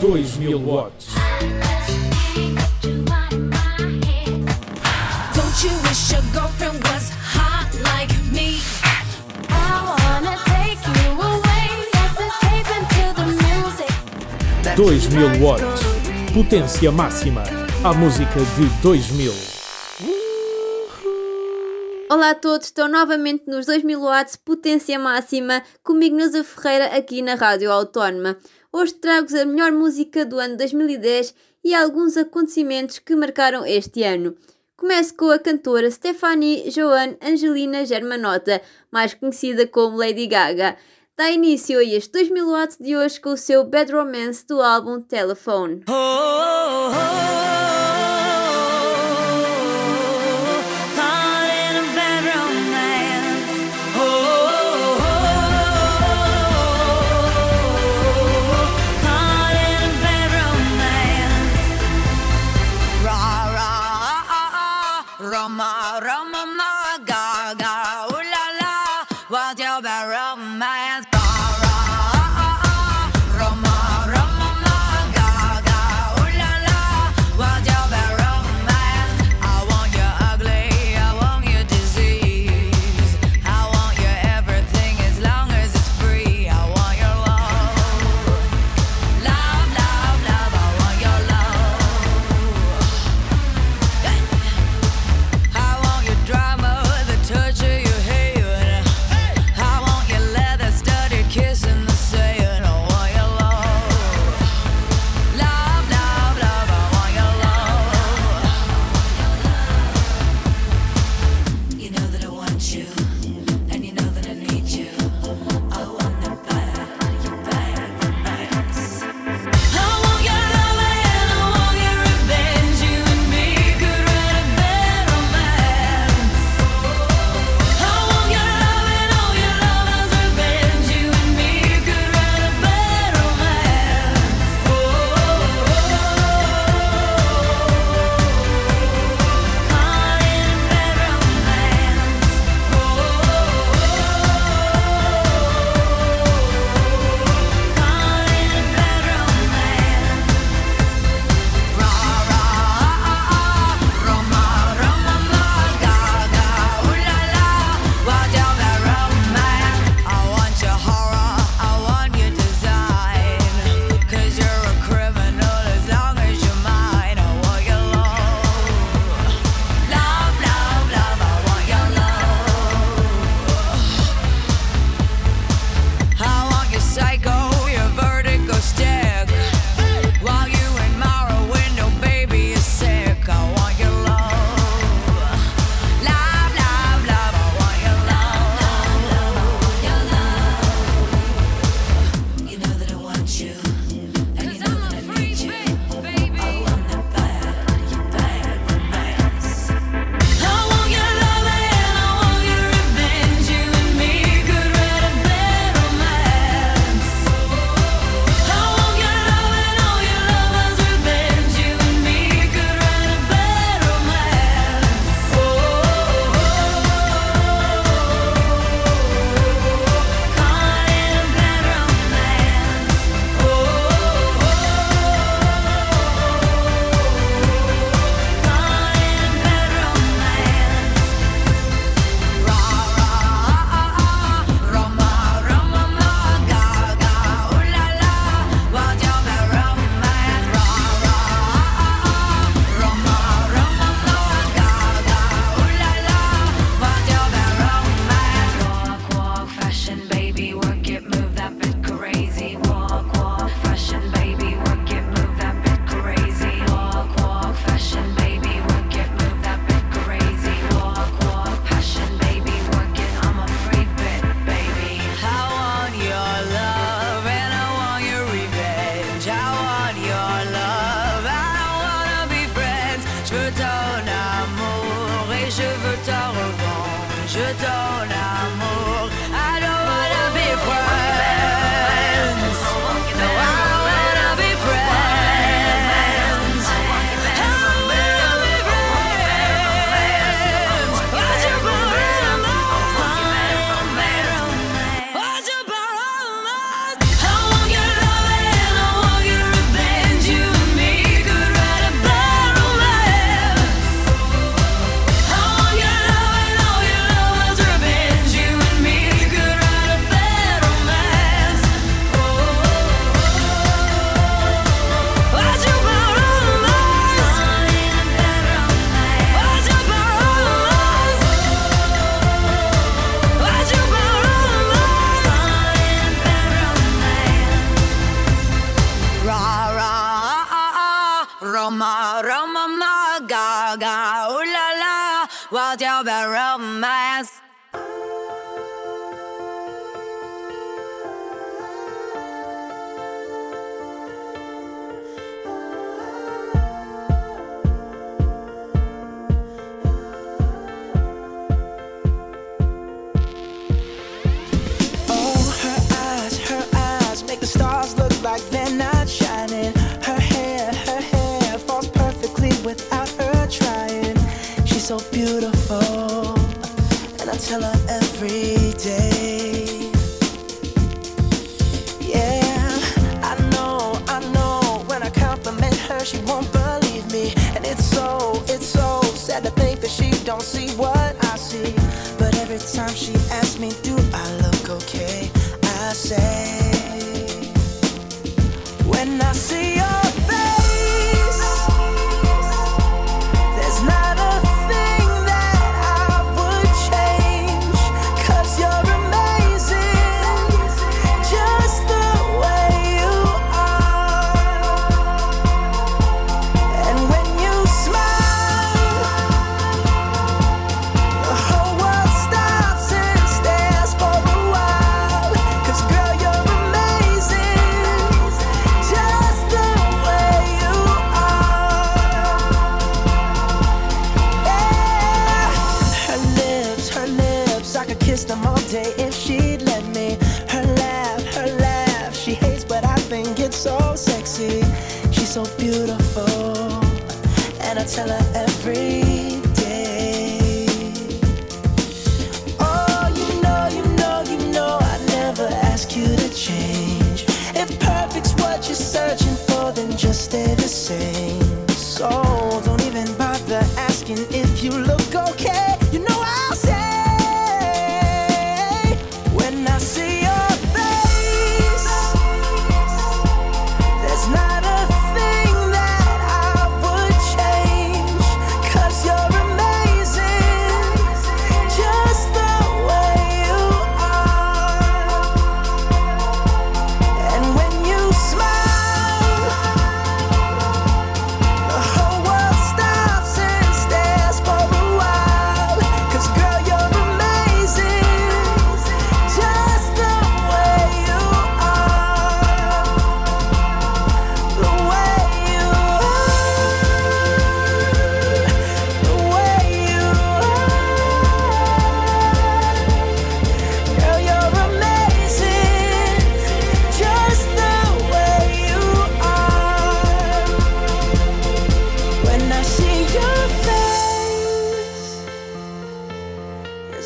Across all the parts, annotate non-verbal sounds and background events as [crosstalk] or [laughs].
2000 watts. Don't you wish your girlfriend was hot like me? I wanna take you away. Let's escape into the music. 2000 watts. Potência máxima. A música de 2000. Olá a todos, estou novamente nos 2000 watts potência máxima, comigo Neuza Ferreira aqui na Rádio Autónoma. Hoje trago-vos a melhor música do ano 2010 e alguns acontecimentos que marcaram este ano. Começo com a cantora Stephanie Joanne Angelina Germanotta, mais conhecida como Lady Gaga. Dá início a este 2000 watts de hoje com o seu Bad Romance do álbum Telephone. Roma,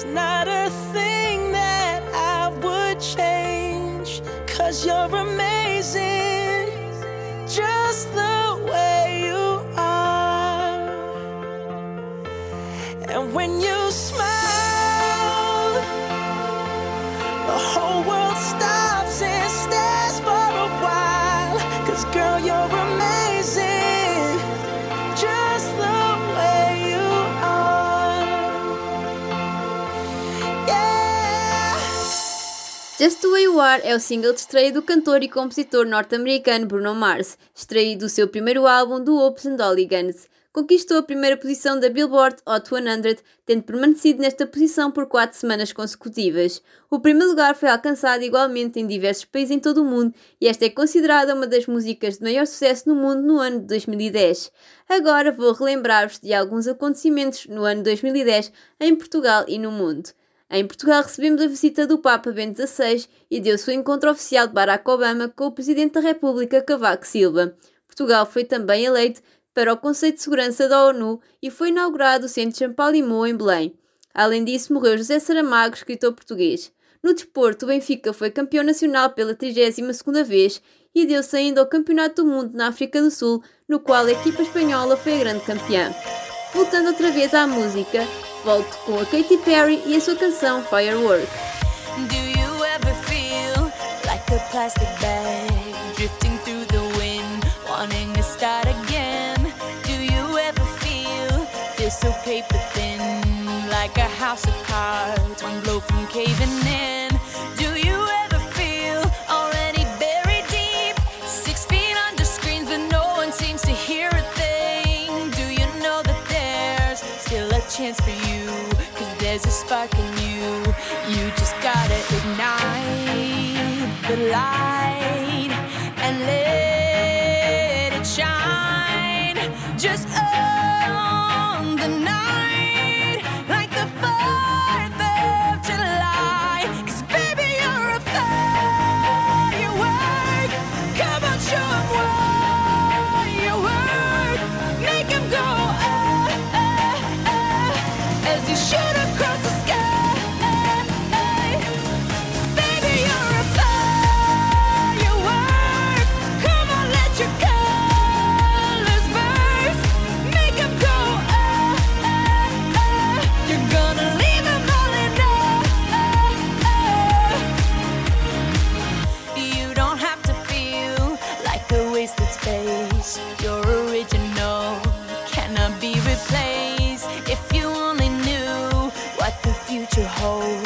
not a thing that I would change. Cause you're amazing, Just the Way You Are é o single de estreia do cantor e compositor norte-americano Bruno Mars, extraído do seu primeiro álbum do Hopes and Hooligans. Conquistou a primeira posição da Billboard Hot 100, tendo permanecido nesta posição por quatro semanas consecutivas. O primeiro lugar foi alcançado igualmente em diversos países em todo o mundo e esta é considerada uma das músicas de maior sucesso no mundo no ano de 2010. Agora vou relembrar-vos de alguns acontecimentos no ano 2010 em Portugal e no mundo. Em Portugal recebemos a visita do Papa Bento XVI e deu-se o encontro oficial de Barack Obama com o Presidente da República Cavaco Silva. Portugal foi também eleito para o Conselho de Segurança da ONU e foi inaugurado o Centro Champalimau em Belém. Além disso, morreu José Saramago, escritor português. No desporto, o Benfica foi campeão nacional pela 32ª vez e deu-se ainda ao Campeonato do Mundo na África do Sul, no qual a equipa espanhola foi a grande campeã. Voltando outra vez à música, volto com a Katy Perry e a sua canção Firework. Do you ever feel like a plastic bag drifting through the wind, wanting to start again? Do you ever feel feel so paper thin, like a house of cards, one blow from caving in? Do you ever feel already buried deep, six feet under screens, but no one seems to hear a thing? Do you know that there's still a chance for you? Spark in you. You just gotta ignite the light and let it shine. Just on Oh.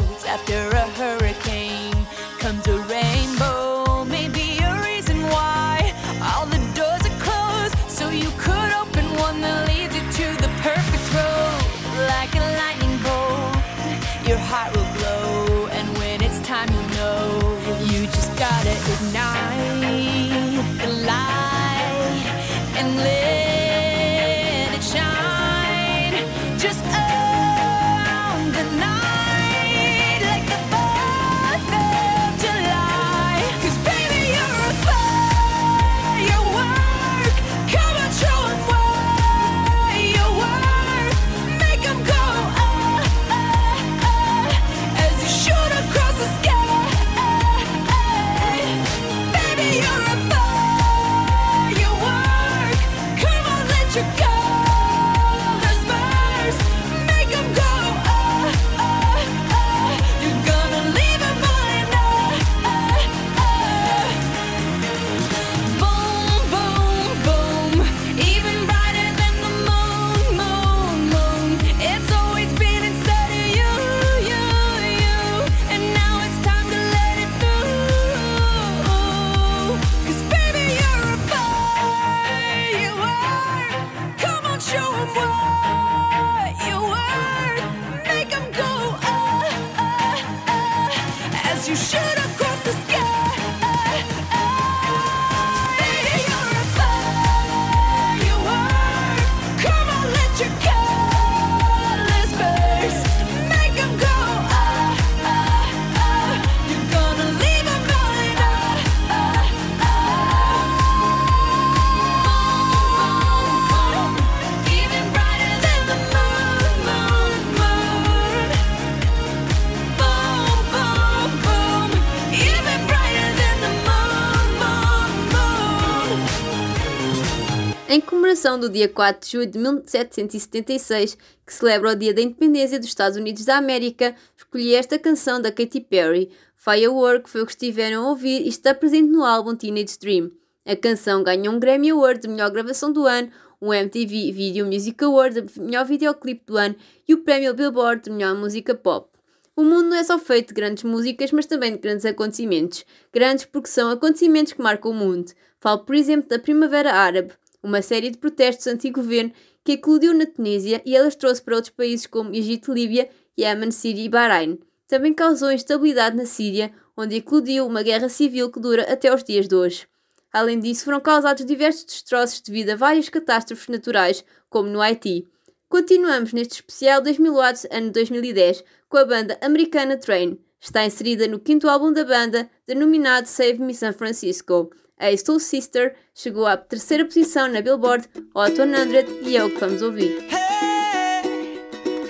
Comemoração do dia 4 de julho de 1776, que celebra o Dia da Independência dos Estados Unidos da América, escolhi esta canção da Katy Perry. Firework foi o que estiveram a ouvir e está presente no álbum Teenage Dream. A canção ganhou um Grammy Award de melhor gravação do ano, um MTV Video Music Award de melhor videoclipe do ano e o prémio Billboard de melhor música pop. O mundo não é só feito de grandes músicas, mas também de grandes acontecimentos. Grandes porque são acontecimentos que marcam o mundo. Falo, por exemplo, da Primavera Árabe, uma série de protestos anti-governo que eclodiu na Tunísia e elas trouxe para outros países como Egito, Líbia, Yemen, Síria e Bahrein. Também causou instabilidade na Síria, onde eclodiu uma guerra civil que dura até os dias de hoje. Além disso, foram causados diversos destroços devido a várias catástrofes naturais, como no Haiti. Continuamos neste especial 2000 watts ano 2010 com a banda americana Train. Está inserida no quinto álbum da banda, denominado Save Me San Francisco. A Soul Sister chegou à terceira posição na Billboard Hot 100 e é o que vamos ouvir. Hey,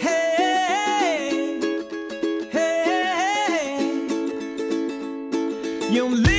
hey, hey.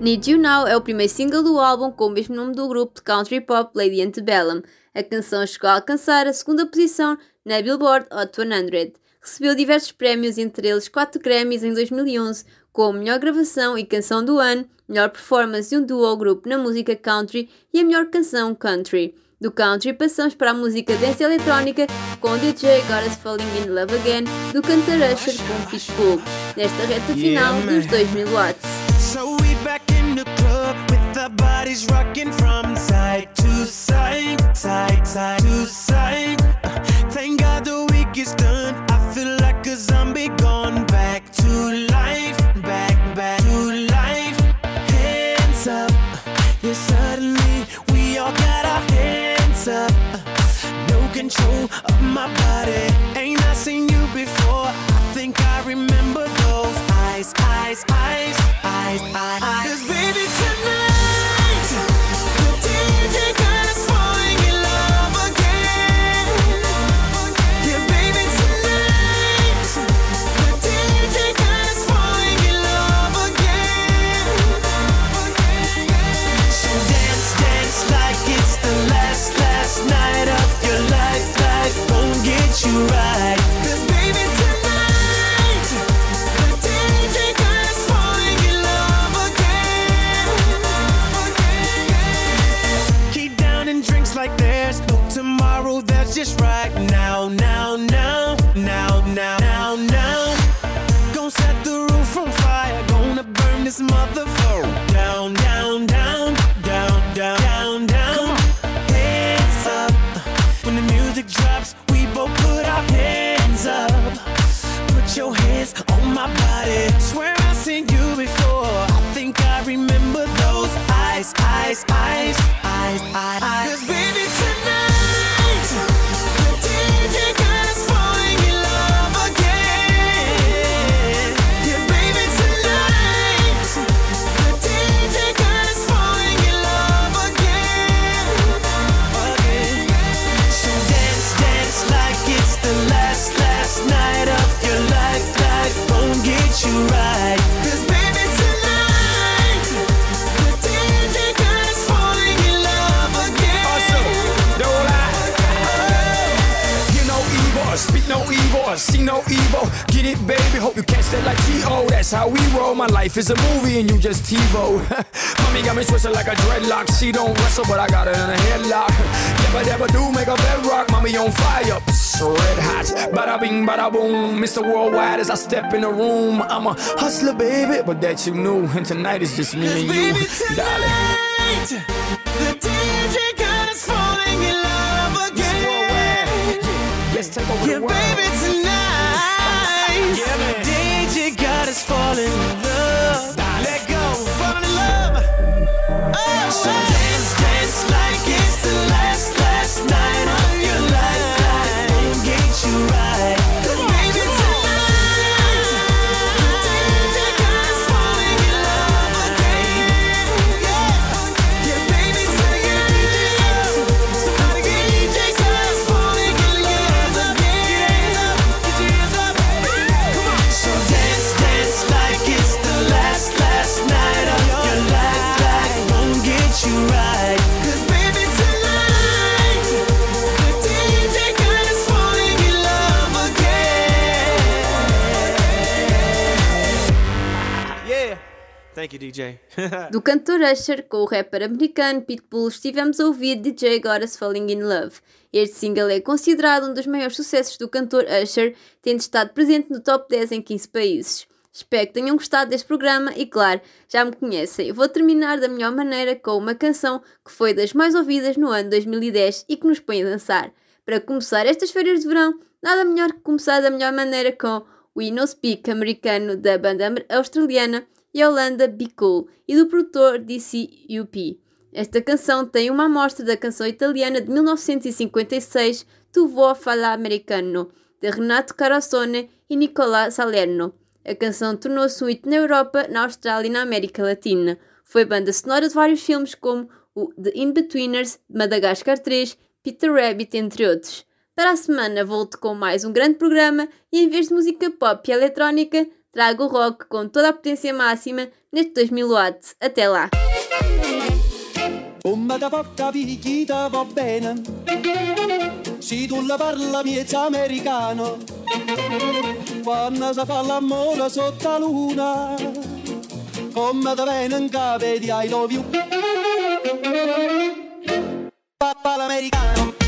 Need You Now é o primeiro single do álbum com o mesmo nome do grupo de country pop Lady Antebellum. A canção chegou a alcançar a segunda posição na Billboard Hot 100. Recebeu diversos prémios, entre eles 4 Grammys em 2011, como melhor gravação e canção do ano, melhor performance de um duo ou grupo na música country e a melhor canção country. Do country passamos para a música dance eletrónica com o DJ Got Us Falling In Love Again do cantor Usher com Pitbull, nesta reta final dos 2000 watts. always rocking from side to side, side, side to side. Uh, thank God the week is done. I feel like a zombie gone back to life, back, back to life. Hands up, yeah, suddenly we all got our hands up. Uh, no control of my body my baby. Hope you catch that like T.O. That's how we roll. My life is a movie and you just TiVo. [laughs] Mommy got me twisted like a dreadlock. She don't wrestle, but I got her in a headlock. Never, never do make a bedrock. Mommy on fire, Psst, red hot. Bada bing, bada boom. Mr. Worldwide as I step in the room. I'm a hustler, baby, but that you knew. And tonight is just me and you, Baby darling. tonight, the DJ us falling in love again. Let's take over Yeah, the world. baby Thank you, DJ. Do cantor Usher com o rapper americano Pitbull estivemos a ouvir DJ Us Falling in Love. Este single é considerado um dos maiores sucessos do cantor Usher, tendo estado presente no top 10 em 15 países. Espero que tenham gostado deste programa e, claro, já me conhecem. Vou terminar da melhor maneira com uma canção que foi das mais ouvidas no ano 2010 e que nos põe a dançar. Para começar estas férias de verão, nada melhor que começar da melhor maneira com o No Speak americano da banda australiana Yolanda Be Cool e do produtor DCUP. Esta canção tem uma amostra da canção italiana de 1956 Tu vuoi falar americano, de Renato Carosone e Nicolás Salerno. A canção tornou-se um hit na Europa, na Austrália e na América Latina. Foi banda sonora de vários filmes como o The In-Betweeners, Madagascar 3, Peter Rabbit, entre outros. Para a semana volto com mais um grande programa e em vez de música pop e eletrónica, trago o rock com toda a potência máxima neste 2000 watts. Até lá! Come da va bene tu la parla miezza americano Quando si fa l'amore sotto la luna Come da bene Papà l'americano